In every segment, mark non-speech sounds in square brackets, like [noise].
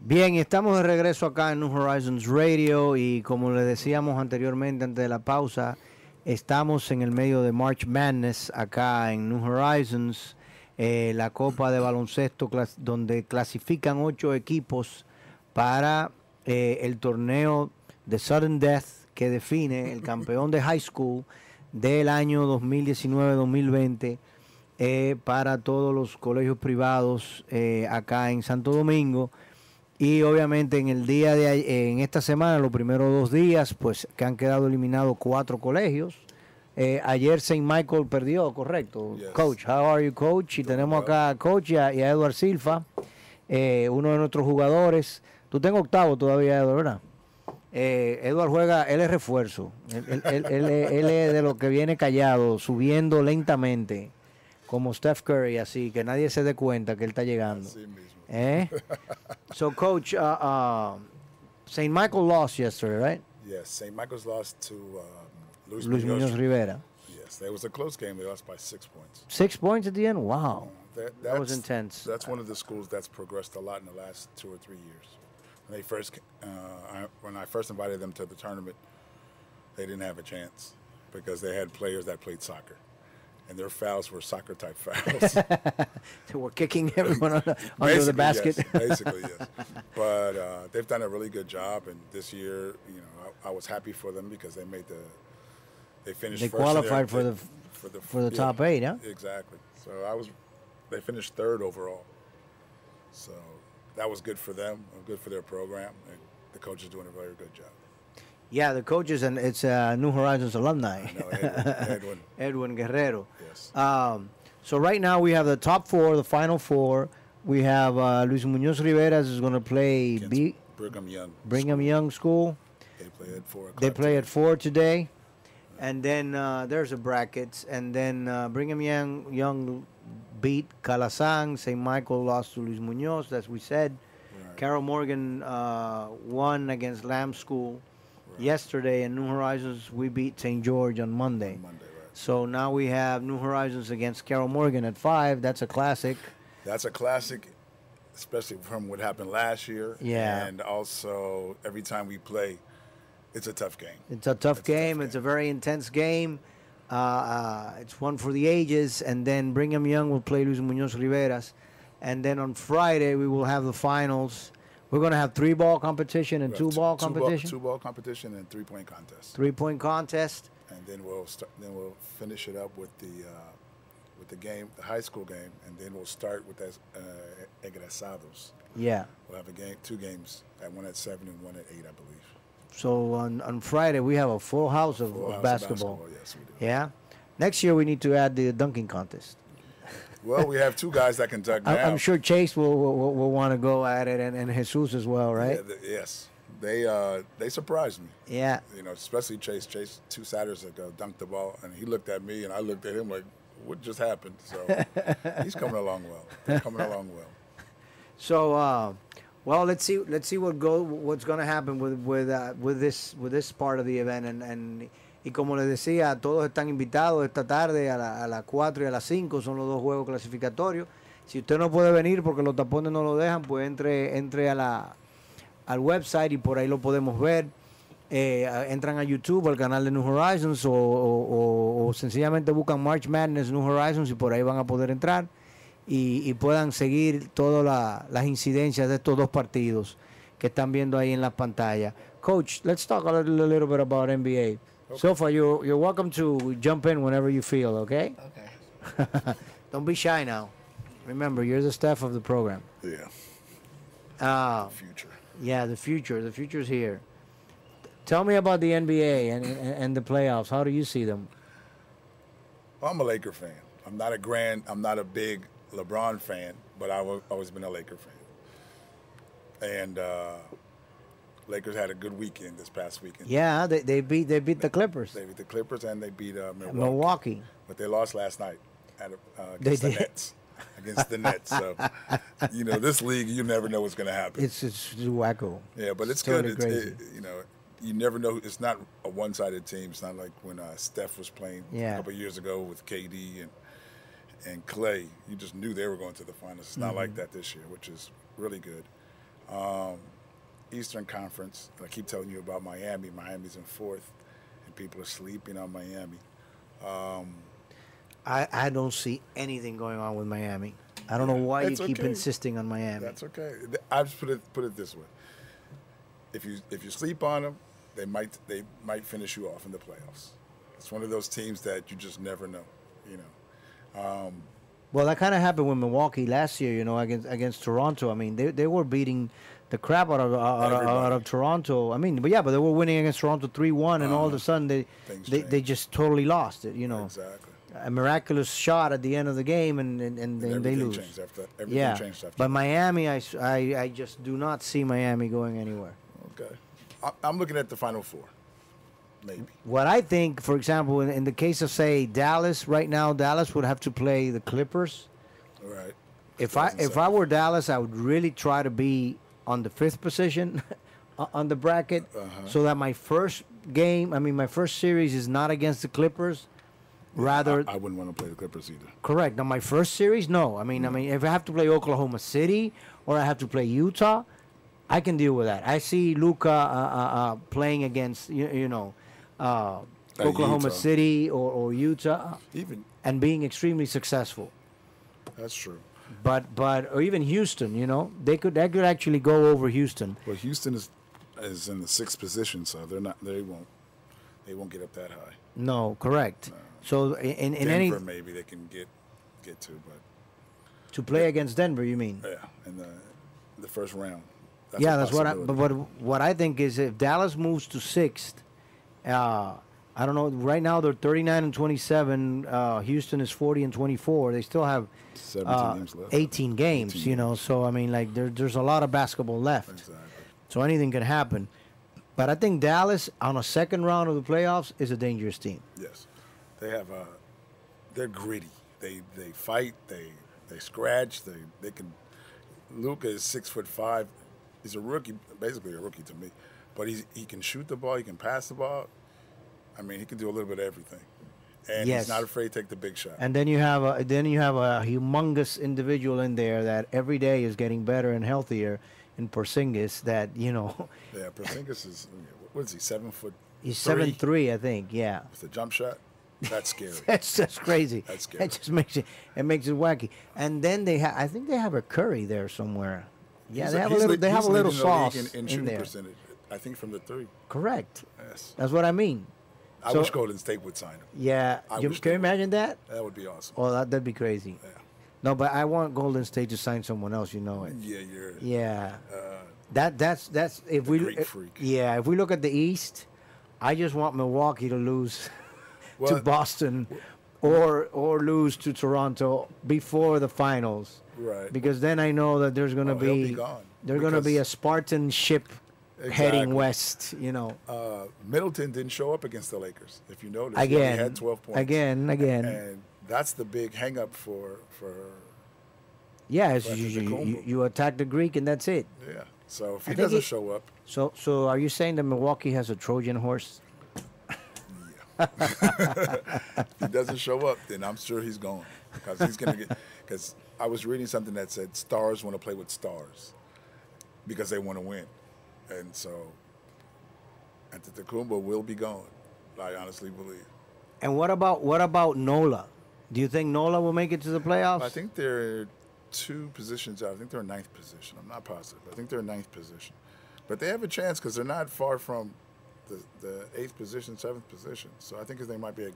Bien, estamos de regreso acá en New Horizons Radio y como les decíamos anteriormente antes de la pausa, estamos en el medio de March Madness acá en New Horizons, eh, la copa de baloncesto donde clasifican ocho equipos para eh, el torneo de Sudden Death que define el campeón de high school del año 2019-2020 eh, para todos los colegios privados eh, acá en Santo Domingo. Y obviamente en el día de en esta semana, los primeros dos días, pues que han quedado eliminados cuatro colegios. Eh, ayer St. Michael perdió, correcto. Yes. Coach, how are you, coach? Y tenemos acá a coach y a, y a Edward Silva, eh, uno de nuestros jugadores. Tú tengo octavo todavía, Edward, ¿verdad? Eh, Edward juega, él es refuerzo. Él, él- él- él es- él es de lo que viene callado, subiendo lentamente, como Steph Curry, así que nadie se dé cuenta que él está llegando. Así mismo. Eh? so, coach, uh, uh, St. Michael lost yesterday, right? Yes, St. Michael's lost to um, Luis, Luis Munoz Rivera. Yes, that was a close game. They lost by six points. Six points at the end? Wow. That, That was intense. That's one of the schools that's progressed a lot in the last two or three years. When they first, uh, I, when I first invited them to the tournament, they didn't have a chance because they had players that played soccer, and their fouls were soccer type fouls. [laughs] So we're kicking [laughs] everyone under, under the basket. Yes. [laughs] Basically, yes. But uh, they've done a really good job, and this year, you know, I, I was happy for them because they made the, they finished. They first in their- qualified for the- for the for the top eight, huh? Exactly. So I was, they finished third overall. So that was good for them, good for their program, and the coach is doing a very good job. Yeah, the coaches, and it's uh, New Horizons alumni. Know Edwin, Edwin [laughs] Edwin Guerrero. yes. Um, so right now we have the top four, the final four. We have uh, Luis Munoz Rivera is going to play against B, Brigham Young. Brigham Young School. They play at four. They play today. at four today, and then uh, there's a brackets, and then uh, Brigham Young Young beat Calasan. St. Michael lost to Luis Munoz, as we said. Right. Carol Morgan uh, won against Lamb School yesterday, and New Horizons we beat St. George on Monday. Monday, right? So now we have New Horizons against Carol Morgan at five. That's a classic. That's a classic, especially from what happened last year. Yeah. And also, every time we play, it's a tough game. It's a tough It's a tough game. It's a very intense game. Uh, uh, it's one for the ages. And then Brigham Young will play Luis Munoz Riveras. And then on Friday, we will have the finals. We're going to have three ball competition and two have ball two competition, two ball competition, and three point contest. three point contest. And then we'll start. Then we'll finish it up with the uh, with the game, the high school game, and then we'll start with that uh, egresados. Yeah. We'll have a game, two games, at one at seven and one at eight, I believe. So on, on Friday, we have a full house of, Full of house of basketball. Yes, we do. Yeah. Next year, we need to add the dunking contest. Well, we have two guys that can dunk now. I'm sure Chase will, will, will, will want to go at it and, and Jesus as well, right? Yeah, th- yes, they uh, they surprised me. Yeah. You know, especially Chase. Chase two Saturdays ago dunked the ball, and he looked at me, and I looked at him like, "What just happened?" So [laughs] he's coming along well. They're coming along well. So, uh, well, let's see. Let's see what go. What's going to happen with with uh, with this with this part of the event. And, and y como les decía, todos están invitados esta tarde a, la- a las 4 y a las 5 son los dos juegos clasificatorios. Si usted no puede venir porque los tapones no lo dejan, pues entre entre a al website y por ahí lo podemos ver. Eh, entran a YouTube, al canal de New Horizons o, sencillamente buscan March Madness New Horizons y por ahí van a poder entrar y, puedan seguir todas la- las incidencias de estos dos partidos que están viendo ahí en la pantalla. Coach, let's talk a little, a little bit about NBA. So far, you're, you're welcome to jump in whenever you feel, okay? Okay. [laughs] Don't be shy now. Remember, you're the staff of the program. Yeah, Uh, future. yeah, the future. The future's here. Tell me about the NBA and, and, and the playoffs. How do you see them? Well, I'm a Laker fan. I'm not a grand. I'm not a big LeBron fan, but I've always been a Laker fan. and uh, Lakers had a good weekend this past weekend. Yeah, they, they beat they beat the Clippers. They beat the Clippers and they beat uh, Milwaukee. Milwaukee. But they lost last night at, uh, They against the did. Nets. [laughs] Against the Nets. So, you know, this league, you never know what's going to happen. It's it's wacko. yeah, but it's totally good. It's, it, you know, you never know. It's not a one-sided team. It's not like when uh, Steph was playing Yeah. a couple years ago with KD and and Klay. You just knew they were going to the finals. It's not Mm-hmm. like that this year, which is really good. Um, Eastern Conference. I keep telling you about Miami. Miami's in fourth, and people are sleeping on Miami. Um, I, I don't see anything going on with Miami. I don't know why you keep okay. insisting on Miami. That's okay. I just put it put it this way: if you if you sleep on them, they might they might finish you off in the playoffs. It's one of those teams that you just never know. You know, um, Well, that kind of happened with Milwaukee last year, you know, against against Toronto. I mean, they they were beating the crap out of out, of- out of Toronto. I mean, but yeah, but they were winning against Toronto three one, and all of a uh-huh. sudden they they, they just totally lost it. You know, exactly. a miraculous shot at the end of the game, and and, and, And they lose. changed after. Everything Yeah, changed after. but Miami, I just do not see Miami going anywhere. okay, I, I'm looking at the final four, maybe. What I think, for example, in, in the case of say Dallas, right now Dallas would have to play the Clippers. All right. If I if I were Dallas, I would really try to be on the fifth position [laughs] on the bracket, Uh-huh. so that my first game, I mean my first series, is not against the Clippers. Rather, I, I wouldn't want to play the Clippers either. correct. Now my first series, no. I mean, I mean, if I have to play Oklahoma City or I have to play Utah, I can deal with that. I see Luka uh, uh, uh, playing against you, you know uh, Uh, Oklahoma Utah. City or, or Utah Even and being extremely successful. that's true. But but or even Houston, you know, they could they could actually go over Houston. Well, Houston is is in the sixth position, so they're not. They won't. They won't get up that high. No, correct. So in in, in any Denver, maybe they can get get to, but to play against Denver, you mean? yeah, in the the first round. yeah, that's what I. But what what I think is if Dallas moves to sixth, uh, I don't know. Right now they're thirty nine and twenty seven. Uh, Houston is forty and twenty four. They still have 17 uh, games left. eighteen games. 18 you know, so I mean, like there, there's a lot of basketball left. Exactly. So anything can happen. But I think Dallas on a second round of the playoffs is a dangerous team. Yes, they have. a. they're gritty. They they fight. They they scratch. They they can. Luka is six foot five. He's a rookie, basically a rookie to me, but he's, he can shoot the ball. He can pass the ball. I mean, he can do a little bit of everything, and Yes. he's not afraid to take the big shot. And then you have a then you have a humongous individual in there that every day is getting better and healthier in Porzingis. That you know, [laughs] yeah, Porzingis is what is he? Seven foot. He's seven three, I think. Yeah, With a jump shot, that's scary. [laughs] that's that's crazy. That's scary. It just makes it it makes it wacky. And then they have I think they have a Curry there somewhere. Yeah, He's they have a little they have a little sauce in, in in shooting there. percentage. I think from the three. Correct. Yes, That's what I mean. I So- wish Golden State would sign him. Yeah, you, can you imagine that? That would be awesome. Oh, that, that'd be crazy. Yeah. No, but I want Golden State to sign someone else. You know it. Yeah, you're. Yeah. Uh, That that's that's if we freak. yeah if we look at the East, I just want Milwaukee to lose [laughs] to Well- Boston, or or lose to Toronto before the finals. Right. Because then I know that there's gonna Oh, be, be gone. there's gonna be a Spartan ship heading west. You know, uh, Middleton didn't show up against the Lakers. If you notice, he again, had 12 points. again, again. and that's the big hang up for for yeah, you, you, you, attack the Greek and that's it. yeah. So if he doesn't he- show up, So so are you saying that Milwaukee has a Trojan horse? [laughs] if he doesn't show up, then I'm sure he's gone because he's gonna get. Because I was reading something that said stars want to play with stars because they want to win, and so Antetokounmpo will be gone. I honestly believe. And what about what about Nola? Do you think Nola will make it to the playoffs? I think they're two positions out. I think they're in ninth position. I'm not positive. I think they're in ninth position. But they have a chance because they're not far from the, the eighth position, seventh position. So I think they might be a,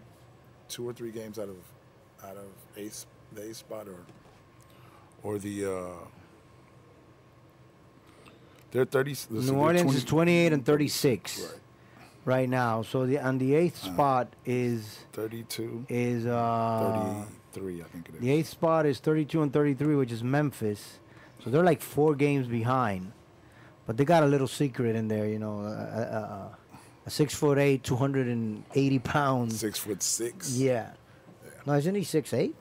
two or three games out of out of eighth the eighth spot or or the uh, they're thirty. let's New they're Orleans is 28 and 36 Right. right now. So the on the eighth Uh-huh. spot is 32, is uh 33, I think it is. the eighth spot is 32 and 33, which is Memphis. So they're like four games behind. but they got a little secret in there, you know. A, a, six foot eight, two hundred and eighty pounds. Six foot six. Yeah. No, isn't he six eight?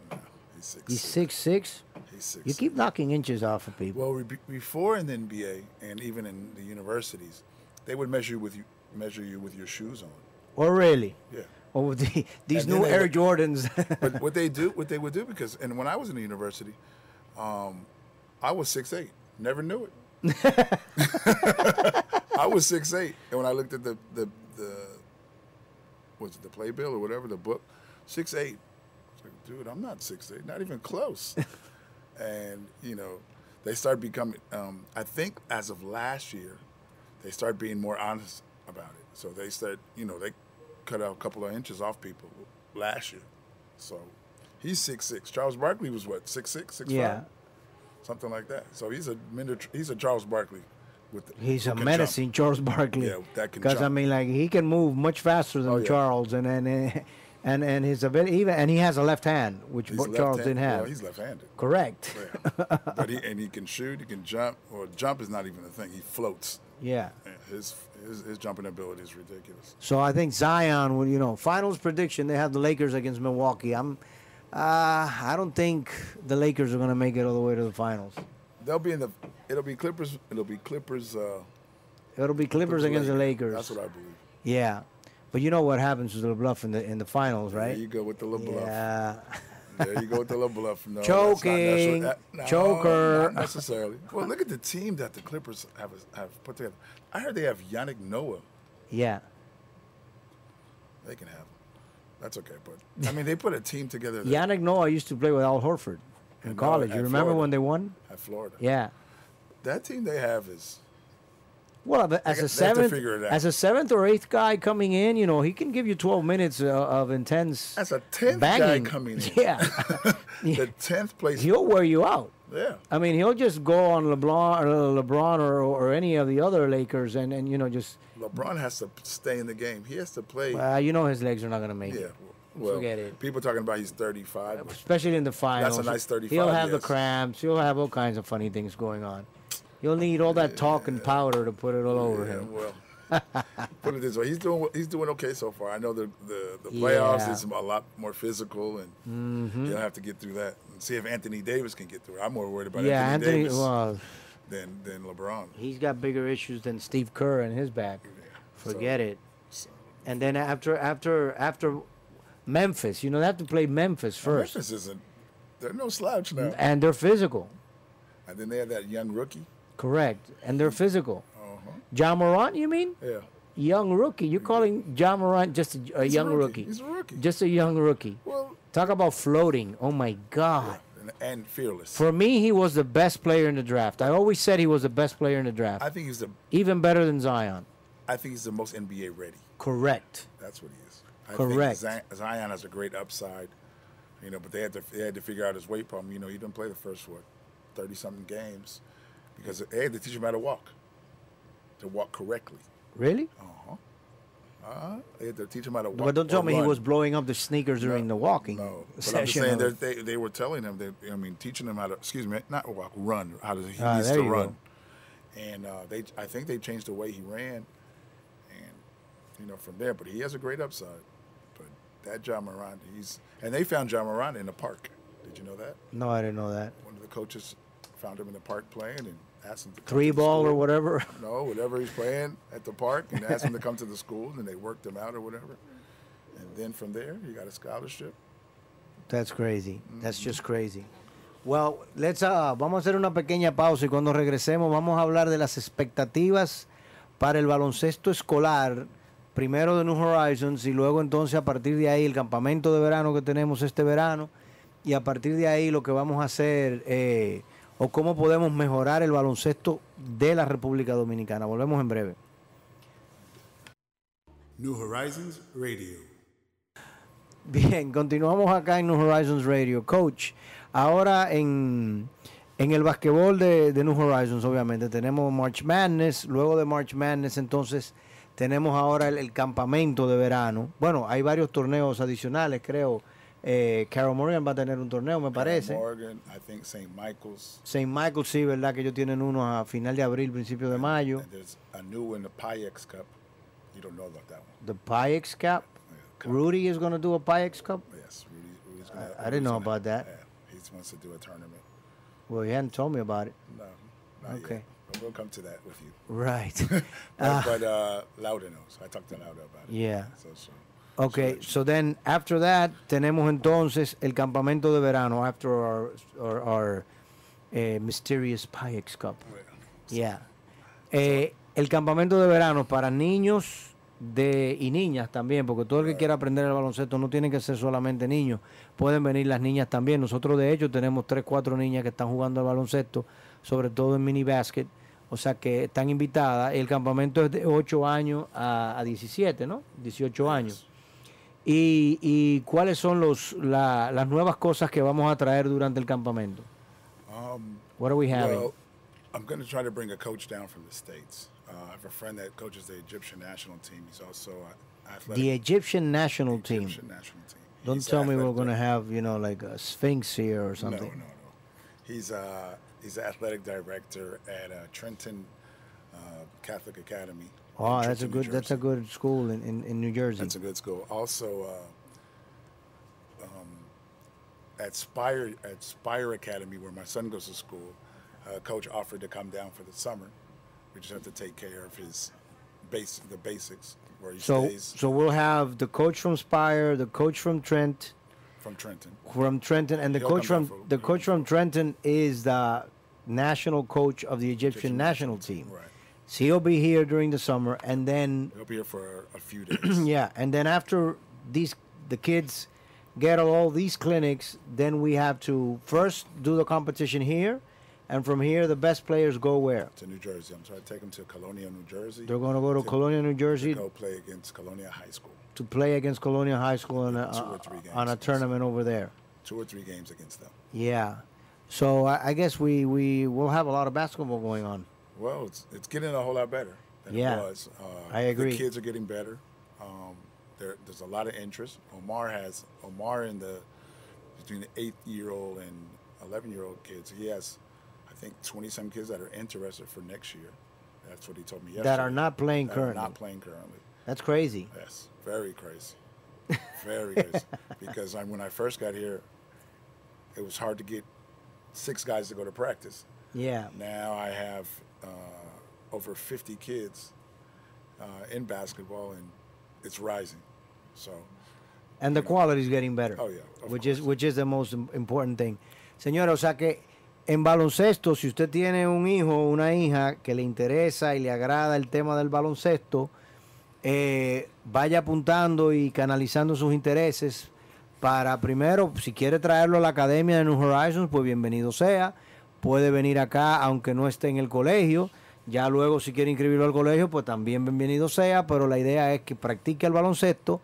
He's six. He's six six. He's six. You keep knocking inches off of people. Well, re- before in the NBA and even in the universities, they would measure you with you measure you with your shoes on. oh, really? Yeah. Oh, [laughs] the, these And new Air would- Jordans. But [laughs] what they do, what they would do, because and when I was in the university, um, I was six eight. Never knew it. [laughs] I was six eight, and when I looked at the the the was it the playbill or whatever the book, six eight. Like, dude, I'm not six eight, not even close. And you know, they start becoming. Um, I think as of last year, they start being more honest about it. So they start, you know, they cut out a couple of inches off people last year. So he's six six. Charles Barkley was what six six six Yeah. five, something like that. So he's a he's a Charles Barkley. With the, He's a can menacing Charles Barkley. Yeah, that can Because I mean, like he can move much faster than Oh, yeah. Charles, and and and and, and his ability even, and he has a left hand, which He's Charles didn't have. Well, he's left-handed. Correct. Yeah. but he and he can shoot. He can jump. Or jump is not even a thing. He floats. Yeah. His his, his jumping ability is ridiculous. So I think Zion will, you know, finals prediction. They have the Lakers against Milwaukee. I'm, uh, I don't think the Lakers are going to make it all the way to the finals. They'll be in the. It'll be Clippers. It'll be Clippers. Uh, It'll be Clippers against the Lakers. That's what I believe. Yeah, but you know what happens with the bluff in the in the finals, right? There you go with the little bluff. Yeah. There you go with the [laughs] little bluff. No, Choking, not, that's, choker. Not [laughs] necessarily. Well, look at the team that the Clippers have have put together. I heard they have Yannick Noah. Yeah. They can have him. That's okay, but I mean they put a team together. That, Yannick Noah used to play with Al Horford in college. You remember Florida. when they won? At Florida. Yeah. That team they have is Well, as a they have to seventh, figure it out. as a seventh or eighth guy coming in, you know, he can give you 12 minutes uh, of intense that's a tenth banging. guy coming in. [laughs] Yeah, [laughs] the tenth place. [laughs] he'll wear you out. yeah. I mean, he'll just go on LeBron, or LeBron, or, or any of the other Lakers, and, and you know, just LeBron has to stay in the game. He has to play. uh, you know, his legs are not going to make yeah. it, Well, Forget it. People talking about he's 35. especially in the finals. That's a nice 35, He'll have the cramps. He'll have all kinds of funny things going on. You'll need all that talk and powder to put it all over Yeah, him. well, [laughs] put it this way, he's doing he's doing okay so far. I know the the, the playoffs Yeah. is a lot more physical, and Mm-hmm. he'll have to get through that and see if Anthony Davis can get through it. I'm more worried about Yeah, Anthony, Anthony. Davis Well, than than LeBron. he's got bigger issues than Steve Kerr in his back. Forget it. And then after after after Memphis, you know they have to play Memphis first, Memphis isn't. They're no slouch now. and they're physical. And then they have that young rookie. Correct, and they're physical. Uh-huh. Ja Morant, you mean? Yeah, Young rookie. You're calling Ja Morant just a, a He's a young rookie. rookie. He's a rookie. Just a young rookie. well, Talk about floating. Oh my God. and, and fearless. For me, he was the best player in the draft. I always said he was the best player in the draft, I think he's the. even better than Zion. I think he's the most NBA ready. Correct. That's what he is. I Correct. Think Zion, Zion has a great upside, you know, but they had to they had to figure out his weight problem. You know, he didn't play the first what thirty something games because they had to teach him how to walk, to walk correctly. Really? Uh-huh. Uh, they had to teach him how to walk. But don't tell me he was blowing up the sneakers during the walking No, but I'm just saying they they were telling him that I mean teaching him how to excuse me not walk run how to he Ah, needs to run, and uh, they I think they changed the way he ran, and you know from there. But he has a great upside. But that John Moran, he's and they found John Moran in the park. Did you know that? no, I didn't know that. One of the coaches found him in the park playing and asked him to come Three to the ball or whatever. [laughs] No, whatever he's playing at the park, and asked him to come to the school, and they worked him out or whatever. And then from there, he got a scholarship. That's crazy. That's just crazy. Well, let's uh, vamos a hacer una pequeña pausa y cuando regresemos vamos a hablar de las expectativas para el baloncesto escolar, primero de New Horizons y luego entonces a partir de ahí el campamento de verano que tenemos este verano y a partir de ahí lo que vamos a hacer eh, o cómo podemos mejorar el baloncesto de la República Dominicana. Volvemos en breve. New Horizons Radio. Bien, continuamos acá en New Horizons Radio. Coach, ahora en, en el basquetbol de, de New Horizons, obviamente, tenemos March Madness. Luego de March Madness, entonces, tenemos ahora el, el campamento de verano. Bueno, hay varios torneos adicionales, creo, Eh, Carol Morgan va a tener un torneo, me parece. Morgan, I think St. Michael's. St. Michael's, sí, ¿verdad? Que ellos tienen uno a final de abril, principio de mayo. And there's a new one, the Pyrex Cup. You don't know about that one. The Pyrex Cup. Yeah, cup. Rudy is going to do a Pyrex Cup. Yes, Rudy. Rudy's gonna, I- I didn't know about that. Yeah, he wants to do a tournament. Well, he hadn't told me about it. No, not Okay. yet. We'll come to that with you. Right. [laughs] But, Ah. [laughs] but uh, Lauda knows. I talked to Lauda about it. Yeah. So, so Okay, so then after that tenemos entonces el campamento de verano after our, our, our eh, mysterious Pyrex Cup. Yeah. Eh, el campamento de verano para niños de, y niñas también, porque todo el que quiera aprender el baloncesto no tiene que ser solamente niños, pueden venir las niñas también. Nosotros de hecho tenemos tres, cuatro niñas que están jugando al baloncesto, sobre todo en mini basket, o sea que están invitadas. El campamento es de 8 años a, a 17, ¿no? 18 años. ¿Y, y cuáles son los, la- las nuevas cosas que vamos a traer durante el campamento? Um, What are we having? well, I'm going to try to bring a coach down from the States. Uh, I have a friend that coaches the Egyptian national team. He's also uh, athletic. the Egyptian national the team. Egyptian national team. Don't He's tell me we're going to have, you know, like a Sphinx here or something. no, no. no. He's uh, he's athletic director at uh, Trenton uh, Catholic Academy. Oh, that's a good that's a good school in, in, in New Jersey. That's a good school. Also, uh, um, at Spire at Spire Academy, where my son goes to school, uh, coach offered to come down for the summer. We just have to take care of his base the basics where he so stays so we'll have the coach from Spire, the coach from Trent, from Trenton. from Trenton, and the He'll coach from for- the coach from Trenton is the national coach of the Egyptian national team. Right. So he'll be here during the summer, and then He'll be here for a few [clears throat] days. yeah, and then after these the kids get all these clinics, then we have to first do the competition here, and from here the best players go where? to New Jersey. I'm trying to take them to Colonia, New Jersey. They're going to go to Colonia, New Jersey, to go play against Colonia High School. to play against Colonia High School on a, Two or three on a tournament over there. Two or three games against them. Yeah. So I, I guess we we will have a lot of basketball going on. Well, it's it's getting a whole lot better than Yeah, it was. Uh, I agree. The kids are getting better. Um, there, there's a lot of interest. Omar has Omar in the between the eight year old and eleven year old kids. He has, I think, twenty some kids that are interested for next year. That's what he told me yesterday. That are not playing That currently. Not playing currently. That's crazy. Yes, very crazy, [laughs] very crazy. Because I, when I first got here, it was hard to get six guys to go to practice. Yeah. Now I have over 50 kids uh, in basketball, and it's rising. So, And the quality is getting better. Oh, yeah, which is course. which is the most im- important thing. Señora, o sea que en baloncesto, si usted tiene un hijo o una hija que le interesa y le agrada el tema del baloncesto, eh, vaya apuntando y canalizando sus intereses para primero, si quiere traerlo a la academia de New Horizons, pues bienvenido sea. Puede venir acá aunque no esté en el colegio. Ya luego si quiere inscribirlo al colegio, pues también bienvenido sea. Pero la idea es que practique el baloncesto.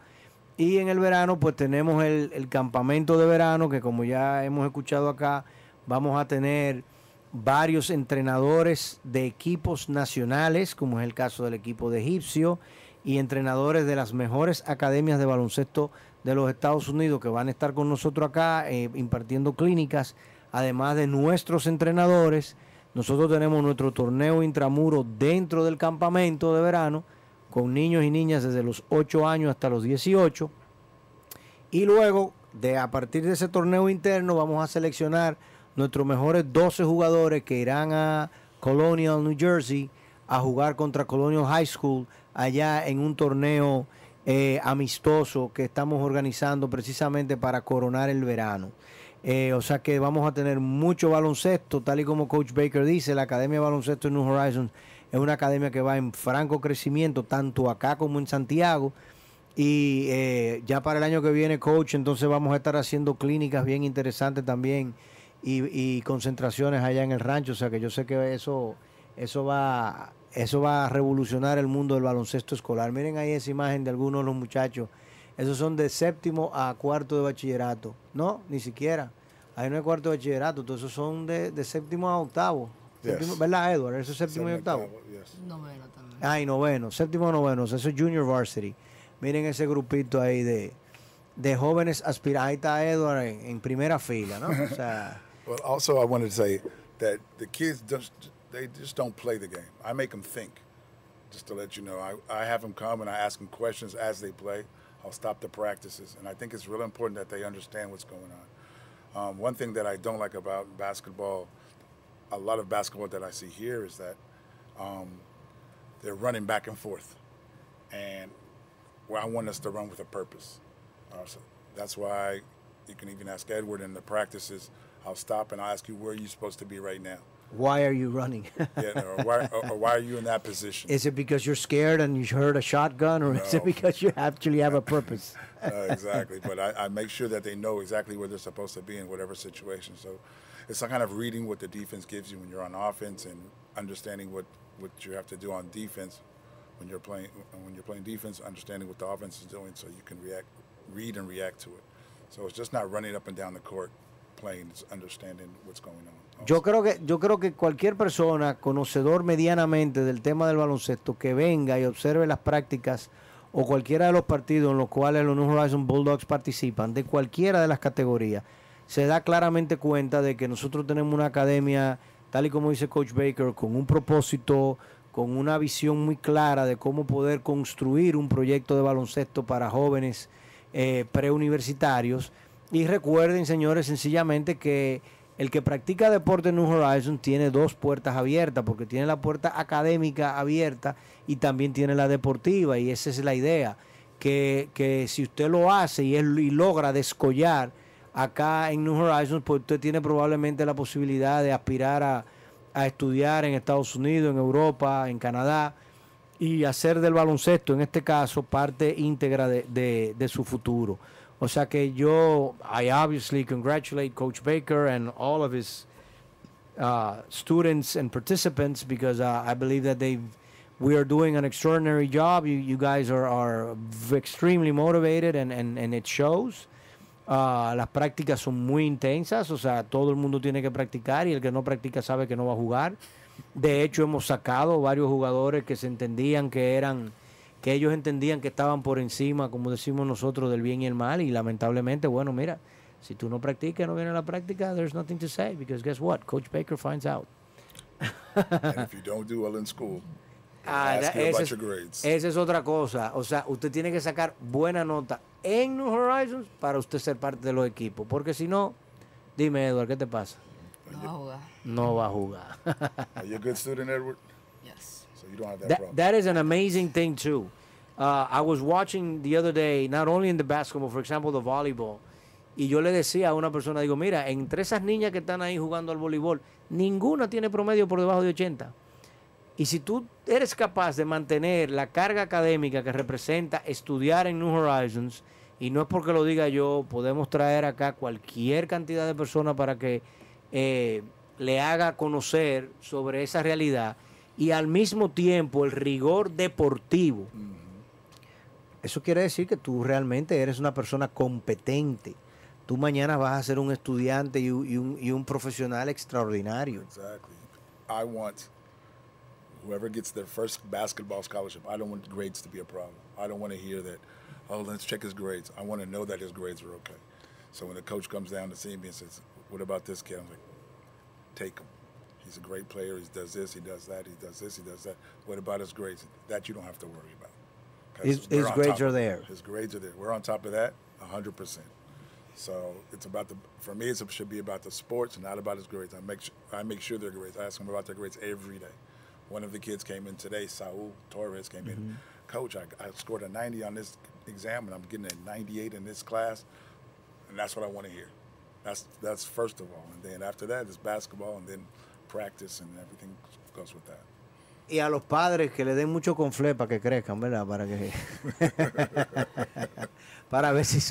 Y en el verano, pues tenemos el, campamento de verano, que como ya hemos escuchado acá, vamos a tener varios entrenadores de equipos nacionales, como es el caso del equipo de Egipcio, y entrenadores de las mejores academias de baloncesto de los Estados Unidos que van a estar con nosotros acá eh, impartiendo clínicas, además de nuestros entrenadores. Nosotros tenemos nuestro torneo intramuro dentro del campamento de verano, con niños y niñas desde los 8 años hasta los 18. Y luego, de a partir de ese torneo interno, vamos a seleccionar nuestros mejores 12 jugadores que irán a Colonial, New Jersey, a jugar contra Colonial High School allá en un torneo eh, amistoso que estamos organizando precisamente para coronar el verano. Eh, o sea que vamos a tener mucho baloncesto, tal y como Coach Baker dice, la Academia de Baloncesto de New Horizons es una academia que va en franco crecimiento, tanto acá como en Santiago. Y eh, ya para el año que viene, coach, entonces vamos a estar haciendo clínicas bien interesantes también y, y concentraciones allá en el rancho. O sea que yo sé que eso, eso va, eso va a revolucionar el mundo del baloncesto escolar. Miren ahí esa imagen de algunos de los muchachos. Esos son de séptimo a cuarto de bachillerato. No, ni siquiera. Ahí no hay cuarto de bachillerato. Todos esos son de, de séptimo a octavo. Yes. Séptimo- ¿Verdad, Edward? Eso es séptimo y octavo. yes. Noveno también. Ay, noveno, séptimo noveno, eso es Junior Varsity. Miren ese grupito ahí de, de jóvenes aspirantes. Ahí está Edward en, en primera fila, ¿no? O [laughs] sea, Well, also I wanted to say that the kids just they just don't play the game. I make them think. Just to let you know, I, I have them come and I ask them questions as they play. I'll stop the practices, and I think it's really important that they understand what's going on. Um, one thing that I don't like about basketball, a lot of basketball that I see here is that um, they're running back and forth, and well, I want us to run with a purpose. Uh, so that's why you can even ask Edward in the practices. I'll stop and I'll ask you where are you supposed to be right now. Why are you running? [laughs] Yeah, or why, or, or why are you in that position? is it because you're scared and you heard a shotgun, or is it because you actually have a purpose? [laughs] uh, exactly. But I, I make sure that they know exactly where they're supposed to be in whatever situation. So it's a kind of reading what the defense gives you when you're on offense and understanding what, what you have to do on defense when you're playing when you're playing defense, understanding what the offense is doing so you can react read and react to it. So it's just not running up and down the court Yo creo que yo creo que cualquier persona conocedor medianamente del tema del baloncesto que venga y observe las prácticas o cualquiera de los partidos en los cuales los New Horizons Bulldogs participan, de cualquiera de las categorías, se da claramente cuenta de que nosotros tenemos una academia, tal y como dice Coach Baker, con un propósito, con una visión muy clara de cómo poder construir un proyecto de baloncesto para jóvenes eh, preuniversitarios. Y recuerden, señores, sencillamente que el que practica deporte en New Horizons tiene dos puertas abiertas, porque tiene la puerta académica abierta y también tiene la deportiva, y esa es la idea, que, que si usted lo hace y, él, y logra descollar acá en New Horizons, pues usted tiene probablemente la posibilidad de aspirar a, a estudiar en Estados Unidos, en Europa, en Canadá, y hacer del baloncesto, en este caso, parte íntegra de, de- de su futuro. O sea que yo, I obviously congratulate Coach Baker and all of his uh, students and participants because uh, I believe that they we are doing an extraordinary job. You, you guys are, are extremely motivated and, and, and it shows. Uh, las prácticas son muy intensas, o sea, todo el mundo tiene que practicar y el que no practica sabe que no va a jugar. De hecho, hemos sacado varios jugadores que se entendían que eran, que ellos entendían que estaban por encima, como decimos nosotros, del bien y el mal. Y lamentablemente, bueno, mira, si tú no practicas, no vienes a la práctica, there's nothing to say, because guess what? Coach Baker finds out. and if you don't do well in school, [laughs] Ah, ask esa about es- your grades. Esa es otra cosa. O sea, usted tiene que sacar buena nota en New Horizons para usted ser parte de los equipos. Porque si no, dime, Edward, ¿qué te pasa? No va a jugar. No va a jugar. Are you a good student, Edward? Yes. So you don't have that, that, problem. that is an amazing thing, too. Uh, I was watching the other day, not only in the basketball, for example, the volleyball. Y yo le decía a una persona, digo, mira, entre esas niñas que están ahí jugando al voleibol, ninguna tiene promedio por debajo de 80. Y si tú eres capaz de mantener la carga académica que representa estudiar en New Horizons, y no es porque lo diga yo, podemos traer acá cualquier cantidad de personas para que eh, le haga conocer sobre esa realidad y al mismo tiempo el rigor deportivo. Eso quiere decir que tú realmente eres una persona competente. Tú mañana vas a ser un estudiante y, un- y un, y un profesional extraordinario. Exactly. I want whoever gets their first basketball scholarship. I don't want grades to be a problem. I don't want to hear that. Oh, let's check his grades. I want to know that his grades are okay. So when the coach comes down to see me and says, "What about this kid?" I'm like, "Take him. He's a great player. He does this. He does that. He does this. He does that. What about his grades? That you don't have to worry about. His- his grades are there. His grades are there. We're on top of that, hundred percent. So it's about the for me it should be about the sports, and not about his grades. I make su- I make sure their grades. I ask them about their grades every day. One of the kids came in today, Saul Torres came in. Mm-hmm. Coach, I, I scored a 90 on this exam, and I'm getting a 98 in this class, and that's what I want to hear. That's that's first of all, and then after that, that is basketball, and then practice, and everything goes with that. Y a los padres que le den mucho confle para que crezcan, ¿verdad? Para que [laughs] para ver si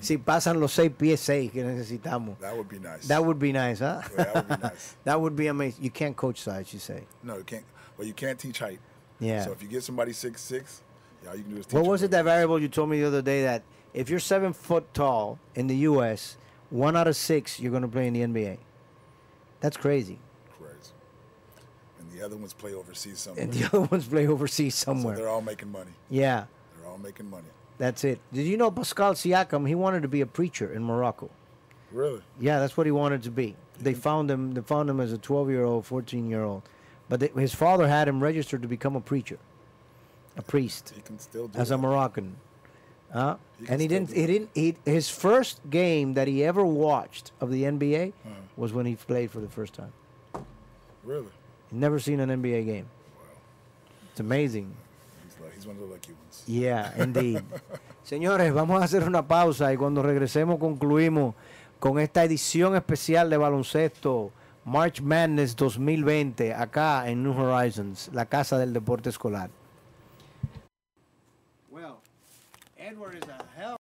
si pasan los seis pies seis que necesitamos. That would be nice. That would be nice, huh? Yeah, that would be nice. [laughs] That would be amazing. You can't coach size, you say. no, you can't. Well, you can't teach height. Yeah. So if you get somebody six six, yeah, all you can do is teach. What was it that variable you told me the other day that if you're seven foot tall in the U.S., one out of six you're going to play in the NBA? That's. Crazy. The other ones play overseas somewhere. And the other ones play overseas somewhere. so they're all making money. Yeah. They're all making money. That's it. Did you know Pascal Siakam? He wanted to be a preacher in Morocco. Really? Yeah, that's what he wanted to be. They found him. They found him as a 12-year-old, 14-year-old, but they, his father had him registered to become a preacher, a priest, He can still do as a. Moroccan. Uh, He and he didn't. He didn't. He, his first game that he ever watched of the NBA Uh-huh. was when he played for the first time. Really? Never seen an NBA game. It's amazing. He's like he's one of the lucky ones. Yeah, indeed. [laughs] Señores, vamos a hacer una pausa y cuando regresemos concluimos con esta edición especial de baloncesto March Madness 2020 acá en New Horizons, la casa del deporte escolar. Well, Edward is a hell